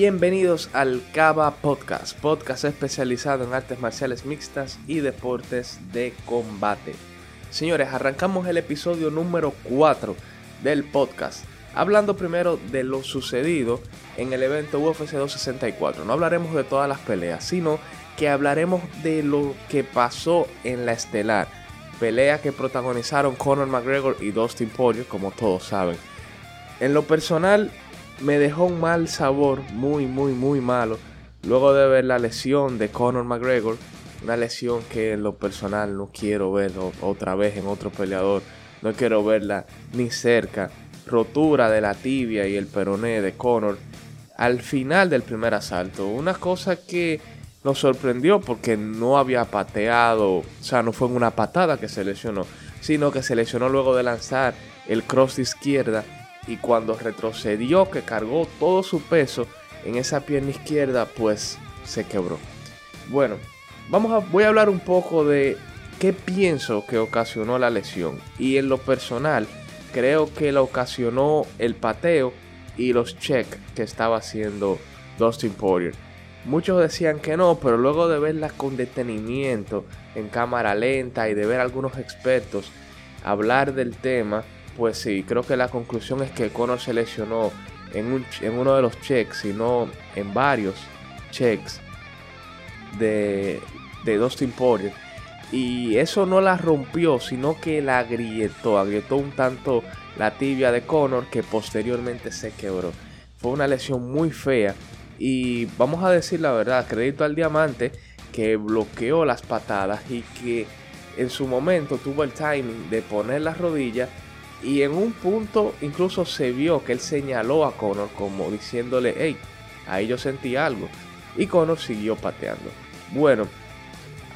Bienvenidos al Cava Podcast, podcast especializado en artes marciales mixtas y deportes de combate. Señores, arrancamos el episodio número 4 del podcast, hablando primero de lo sucedido en el evento UFC 264. No hablaremos de todas las peleas, sino que hablaremos de lo que pasó en la estelar, pelea que protagonizaron Conor McGregor y Dustin Poirier, como todos saben. En lo personal, me dejó un mal sabor, muy, muy, muy malo, luego de ver la lesión de Conor McGregor, una lesión que en lo personal no quiero ver otra vez en otro peleador, no quiero verla ni cerca, rotura de la tibia y el peroné de Conor al final del primer asalto, una cosa que nos sorprendió porque no había pateado, o sea, no fue en una patada que se lesionó, sino que se lesionó luego de lanzar el cross de izquierda y cuando retrocedió que cargó todo su peso en esa pierna izquierda pues se quebró. Bueno, vamos a, voy a hablar un poco de qué pienso que ocasionó la lesión y en lo personal creo que la ocasionó el pateo y los checks que estaba haciendo Dustin Poirier. Muchos decían que no, pero luego de verla con detenimiento en cámara lenta y de ver a algunos expertos hablar del tema, pues sí, creo que la conclusión es que Conor se lesionó en, uno de los checks, sino en varios checks de, de Dustin Poirier. Y eso no la rompió, sino que la agrietó, agrietó un tanto la tibia de Conor que posteriormente se quebró. Fue una lesión muy fea y vamos a decir la verdad, crédito al diamante que bloqueó las patadas y que en su momento tuvo el timing de poner las rodillas y en un punto incluso se vio que él señaló a Conor como diciéndole, hey, ahí yo sentí algo. Y Conor siguió pateando. Bueno,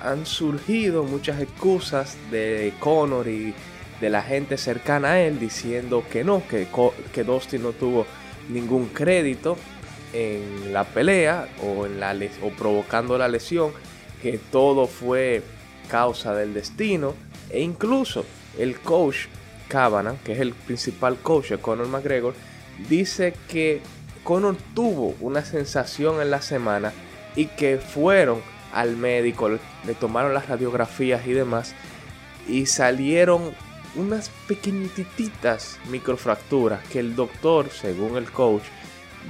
han surgido muchas excusas de Conor y de la gente cercana a él diciendo que no, que, que Dustin no tuvo ningún crédito en la pelea o, en la, o provocando la lesión, que todo fue causa del destino e incluso el coach Kavanagh, que es el principal coach de Conor McGregor, dice que Conor tuvo una sensación en la semana y que fueron al médico, le tomaron las radiografías y demás y salieron unas pequeñititas microfracturas que el doctor, según el coach,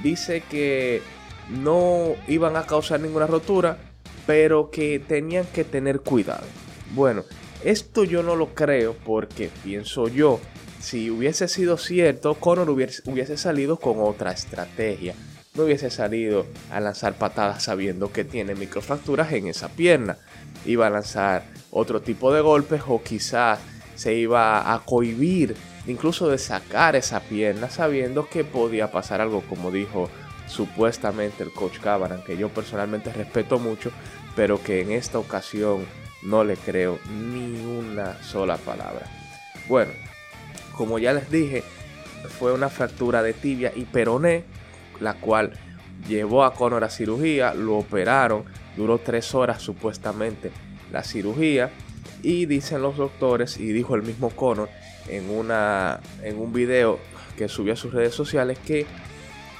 dice que no iban a causar ninguna rotura, pero que tenían que tener cuidado. Bueno, esto yo no lo creo porque pienso yo, si hubiese sido cierto, Conor hubiese, salido con otra estrategia. No hubiese salido a lanzar patadas sabiendo que tiene microfracturas en esa pierna. Iba a lanzar otro tipo de golpes o quizás se iba a cohibir incluso de sacar esa pierna sabiendo que podía pasar algo como dijo supuestamente el coach Cabaran, que yo personalmente respeto mucho, pero que en esta ocasión no le creo ni una sola palabra. Bueno, como ya les dije, fue una fractura de tibia y peroné, la cual llevó a Conor a cirugía, lo operaron, duró tres horas supuestamente la cirugía y dicen los doctores y dijo el mismo Conor en, una, en un video que subió a sus redes sociales que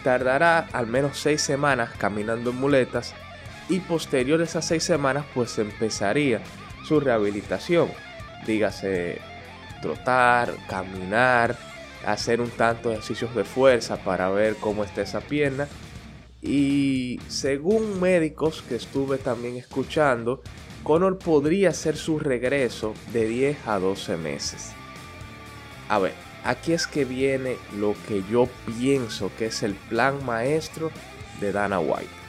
tardará al menos seis semanas caminando en muletas y posterior a seis semanas pues empezaría su rehabilitación. Dígase trotar, caminar, hacer un tanto de ejercicios de fuerza para ver cómo está esa pierna. Y según médicos que estuve también escuchando, Conor podría hacer su regreso de 10 a 12 meses. A ver, aquí es que viene lo que yo pienso que es el plan maestro de Dana White.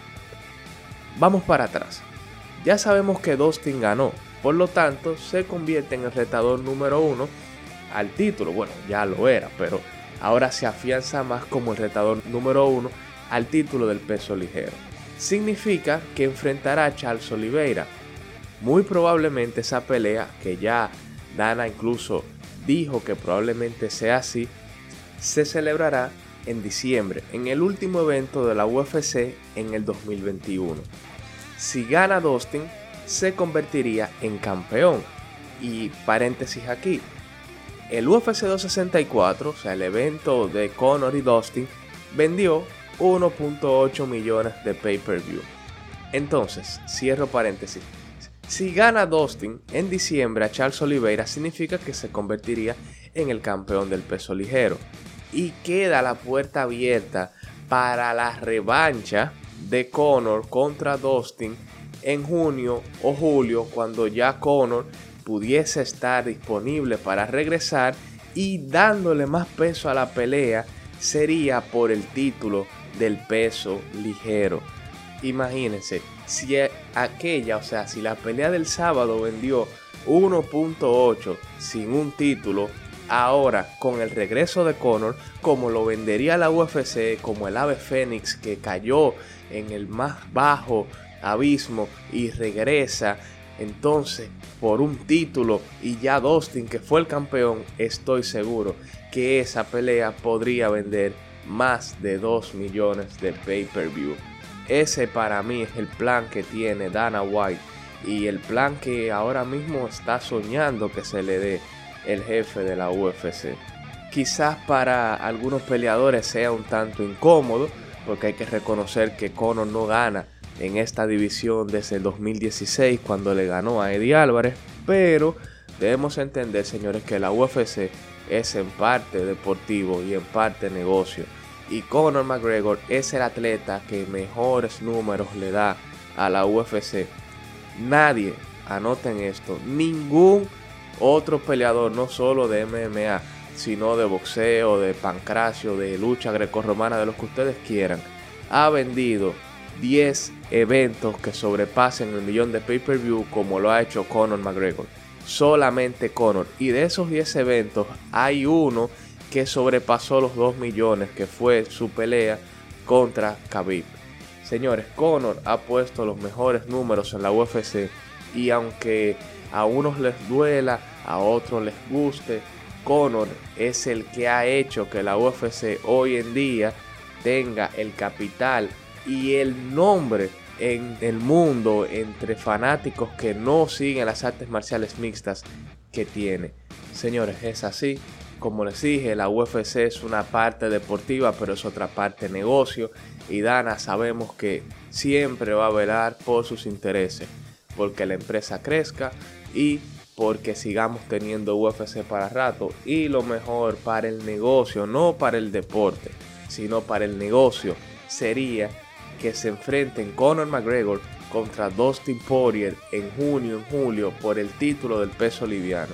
Vamos para atrás. Ya sabemos que Dustin ganó, por lo tanto se convierte en el retador número uno al título. Bueno, ya lo era, pero ahora se afianza más como el retador número uno al título del peso ligero. Significa que enfrentará a Charles Oliveira. Muy probablemente esa pelea, que ya Dana incluso dijo que probablemente sea así, se celebrará en diciembre, en el último evento de la UFC en el 2021 si gana Dustin, se convertiría en campeón. Y paréntesis aquí, el UFC 264, o sea, el evento de Conor y Dustin, vendió 1.8 millones de pay-per-view. Entonces, cierro paréntesis. Si gana Dustin en diciembre a Charles Oliveira significa que se convertiría en el campeón del peso ligero. Y queda la puerta abierta para la revancha de Conor contra Dustin en junio o julio cuando ya Conor pudiese estar disponible para regresar y dándole más peso a la pelea sería por el título del peso ligero. Imagínense, si aquella, o sea, si la pelea del sábado vendió 1.8 sin un título, ahora con el regreso de Conor, como lo vendería la UFC, como el ave fénix que cayó en el más bajo abismo y regresa entonces por un título y ya Dustin que fue el campeón, estoy seguro que esa pelea podría vender más de 2 millones de pay-per-view. Ese para mí es el plan que tiene Dana White y el plan que ahora mismo está soñando que se le dé el jefe de la UFC. Quizás para algunos peleadores sea un tanto incómodo porque hay que reconocer que Conor no gana en esta división desde el 2016 cuando le ganó a Eddie Álvarez, pero debemos entender señores que la UFC es en parte deportivo y en parte negocio y Conor McGregor es el atleta que mejores números le da a la UFC. Nadie, anoten esto, ningún otro peleador, no solo de MMA, sino de boxeo, de pancracio, de lucha grecorromana, de lo que ustedes quieran, ha vendido 10 eventos que sobrepasen el millón de pay-per-view como lo ha hecho Conor McGregor. Solamente Conor. Y de esos 10 eventos hay uno que sobrepasó los 2 millones, que fue su pelea contra Khabib. Señores, Conor ha puesto los mejores números en la UFC y aunque a unos les duela, a otros les guste, Conor es el que ha hecho que la UFC hoy en día tenga el capital y el nombre en el mundo entre fanáticos que no siguen las artes marciales mixtas que tiene. Señores, es así. Como les dije, la UFC es una parte deportiva, pero es otra parte negocio. Y Dana sabemos que siempre va a velar por sus intereses, porque la empresa crezca y porque sigamos teniendo UFC para rato. Y lo mejor para el negocio, no para el deporte, sino para el negocio, sería que se enfrenten Conor McGregor contra Dustin Poirier en junio, en julio, por el título del peso liviano.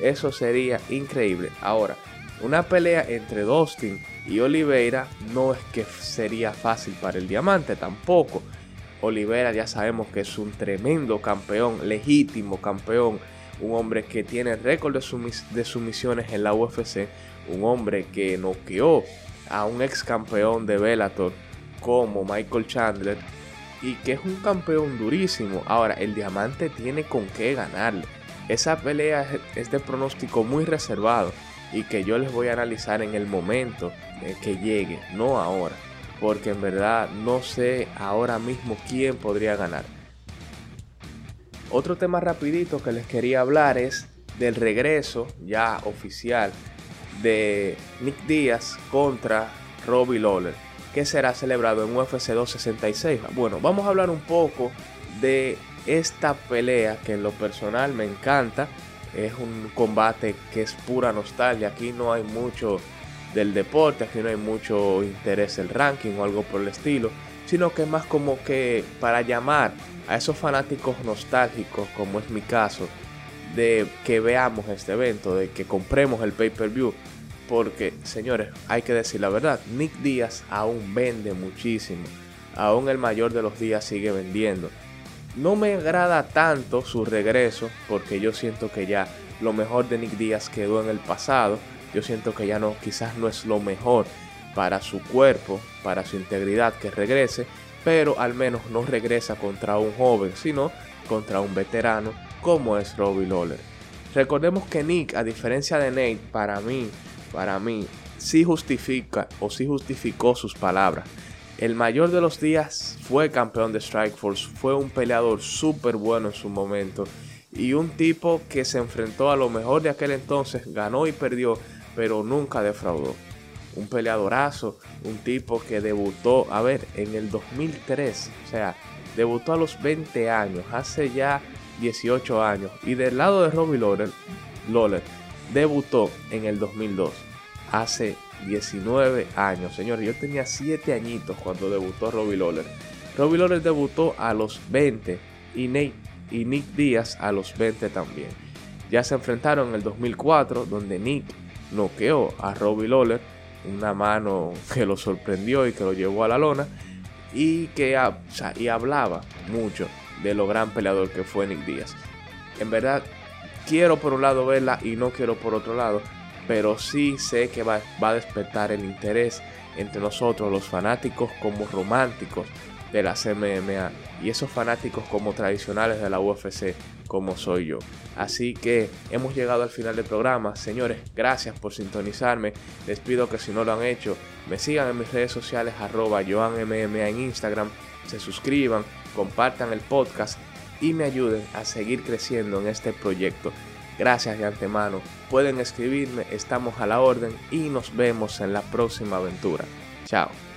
Eso sería increíble. Ahora, una pelea entre Dustin y Oliveira no es que sería fácil para el diamante tampoco. Oliveira ya sabemos que es un tremendo campeón, legítimo campeón, un hombre que tiene récord de, sumisiones en la UFC, un hombre que noqueó a un ex campeón de Bellator como Michael Chandler y que es un campeón durísimo. Ahora, el diamante tiene con qué ganarle. Esa pelea es de pronóstico muy reservado y que yo les voy a analizar en el momento que llegue, no ahora, porque en verdad no sé ahora mismo quién podría ganar. Otro tema rapidito que les quería hablar es del regreso ya oficial de Nick Díaz contra Robbie Lawler, que será celebrado en UFC 266. Bueno, vamos a hablar un poco de esta pelea que en lo personal me encanta. Es un combate que es pura nostalgia. Aquí no hay mucho del deporte, aquí no hay mucho interés el ranking o algo por el estilo, sino que más como que para llamar a esos fanáticos nostálgicos, como es mi caso, de que veamos este evento, de que compremos el pay-per-view. Porque, señores, hay que decir la verdad, Nick Díaz aún vende muchísimo. Aún el mayor de los días sigue vendiendo. No me agrada tanto su regreso porque yo siento que ya lo mejor de Nick Díaz quedó en el pasado. Yo siento que ya no, quizás no es lo mejor para su cuerpo, para su integridad que regrese, pero al menos no regresa contra un joven, sino contra un veterano como es Robbie Lawler. Recordemos que Nick, a diferencia de Nate, para mí, para mí, sí justifica o sí justificó sus palabras. El mayor de los días fue campeón de Strikeforce, fue un peleador súper bueno en su momento y un tipo que se enfrentó a lo mejor de aquel entonces, ganó y perdió, pero nunca defraudó. un peleadorazo, un tipo que debutó, a ver, en el 2003, o sea, debutó a los 20 años, hace ya 18 años. Y del lado de Robbie Lawler, debutó en el 2002, hace 19 años. Señores, yo tenía 7 añitos cuando debutó Robbie Lawler. Robbie Lawler debutó a los 20 y, y Nick Díaz a los 20 también. Ya se enfrentaron en el 2004, donde Nick noqueó a Robbie Lawler, una mano que lo sorprendió y que lo llevó a la lona, y que y hablaba mucho de lo gran peleador que fue Nick Díaz. En verdad, quiero por un lado verla y no quiero por otro lado, pero sí sé que va, va a despertar el interés entre nosotros, los fanáticos como románticos de la MMA y esos fanáticos como tradicionales de la UFC como soy yo. Así que hemos llegado al final del programa. Señores, gracias por sintonizarme. Les pido que si no lo han hecho, me sigan en mis redes sociales arroba joanmma en Instagram, se suscriban, compartan el podcast y me ayuden a seguir creciendo en este proyecto. Gracias de antemano. Pueden escribirme, estamos a la orden y nos vemos en la próxima aventura. Chao.